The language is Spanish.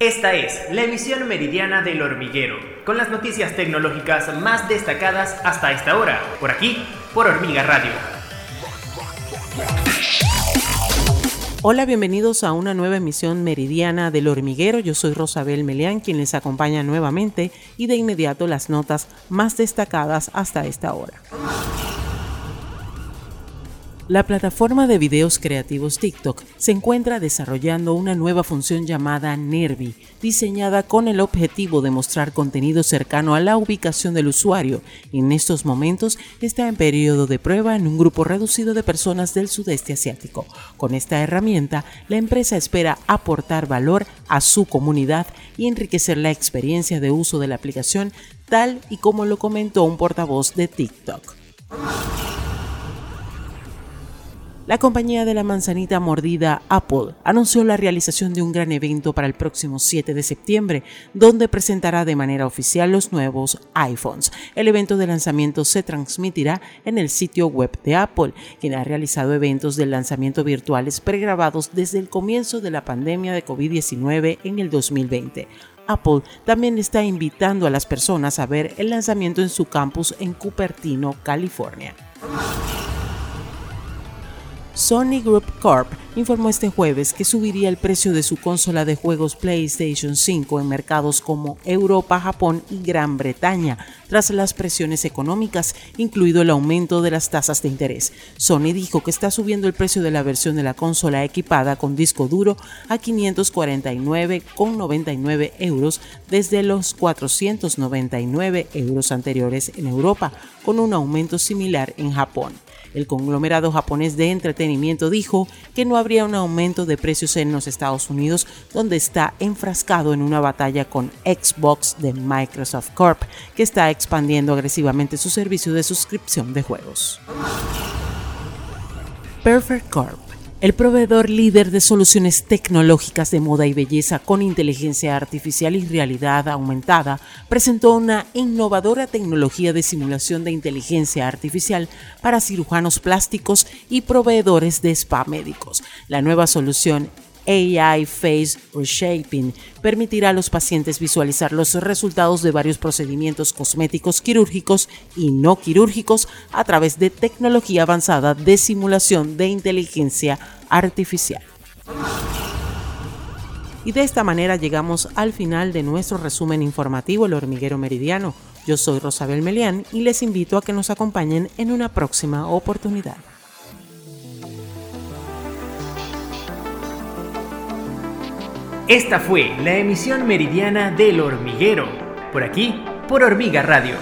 Esta es la emisión meridiana del hormiguero, con las noticias tecnológicas más destacadas hasta esta hora, por aquí, por Hormiga Radio. Hola, bienvenidos a una nueva emisión meridiana del hormiguero. Yo soy Rosabel Meleán, quien les acompaña nuevamente y de inmediato las notas más destacadas hasta esta hora. La plataforma de videos creativos TikTok se encuentra desarrollando una nueva función llamada Nervi, diseñada con el objetivo de mostrar contenido cercano a la ubicación del usuario. En estos momentos está en periodo de prueba en un grupo reducido de personas del sudeste asiático. Con esta herramienta, la empresa espera aportar valor a su comunidad y enriquecer la experiencia de uso de la aplicación, tal y como lo comentó un portavoz de TikTok. La compañía de la manzanita mordida Apple anunció la realización de un gran evento para el próximo 7 de septiembre, donde presentará de manera oficial los nuevos iPhones. El evento de lanzamiento se transmitirá en el sitio web de Apple, quien ha realizado eventos de lanzamiento virtuales pregrabados desde el comienzo de la pandemia de COVID-19 en el 2020. Apple también está invitando a las personas a ver el lanzamiento en su campus en Cupertino, California. Sony Group Corp informó este jueves que subiría el precio de su consola de juegos PlayStation 5 en mercados como Europa, Japón y Gran Bretaña, tras las presiones económicas, incluido el aumento de las tasas de interés. Sony dijo que está subiendo el precio de la versión de la consola equipada con disco duro a 549,99 euros desde los 499 euros anteriores en Europa, con un aumento similar en Japón. El conglomerado japonés de entretenimiento dijo que no habría un aumento de precios en los Estados Unidos, donde está enfrascado en una batalla con Xbox de Microsoft Corp, que está expandiendo agresivamente su servicio de suscripción de juegos. Perfect Corp el proveedor líder de soluciones tecnológicas de moda y belleza con inteligencia artificial y realidad aumentada presentó una innovadora tecnología de simulación de inteligencia artificial para cirujanos plásticos y proveedores de spa médicos. La nueva solución AI Face Reshaping permitirá a los pacientes visualizar los resultados de varios procedimientos cosméticos quirúrgicos y no quirúrgicos a través de tecnología avanzada de simulación de inteligencia artificial. Y de esta manera llegamos al final de nuestro resumen informativo El Hormiguero Meridiano. Yo soy Rosabel Melián y les invito a que nos acompañen en una próxima oportunidad. Esta fue la emisión meridiana del hormiguero, por aquí, por Hormiga Radio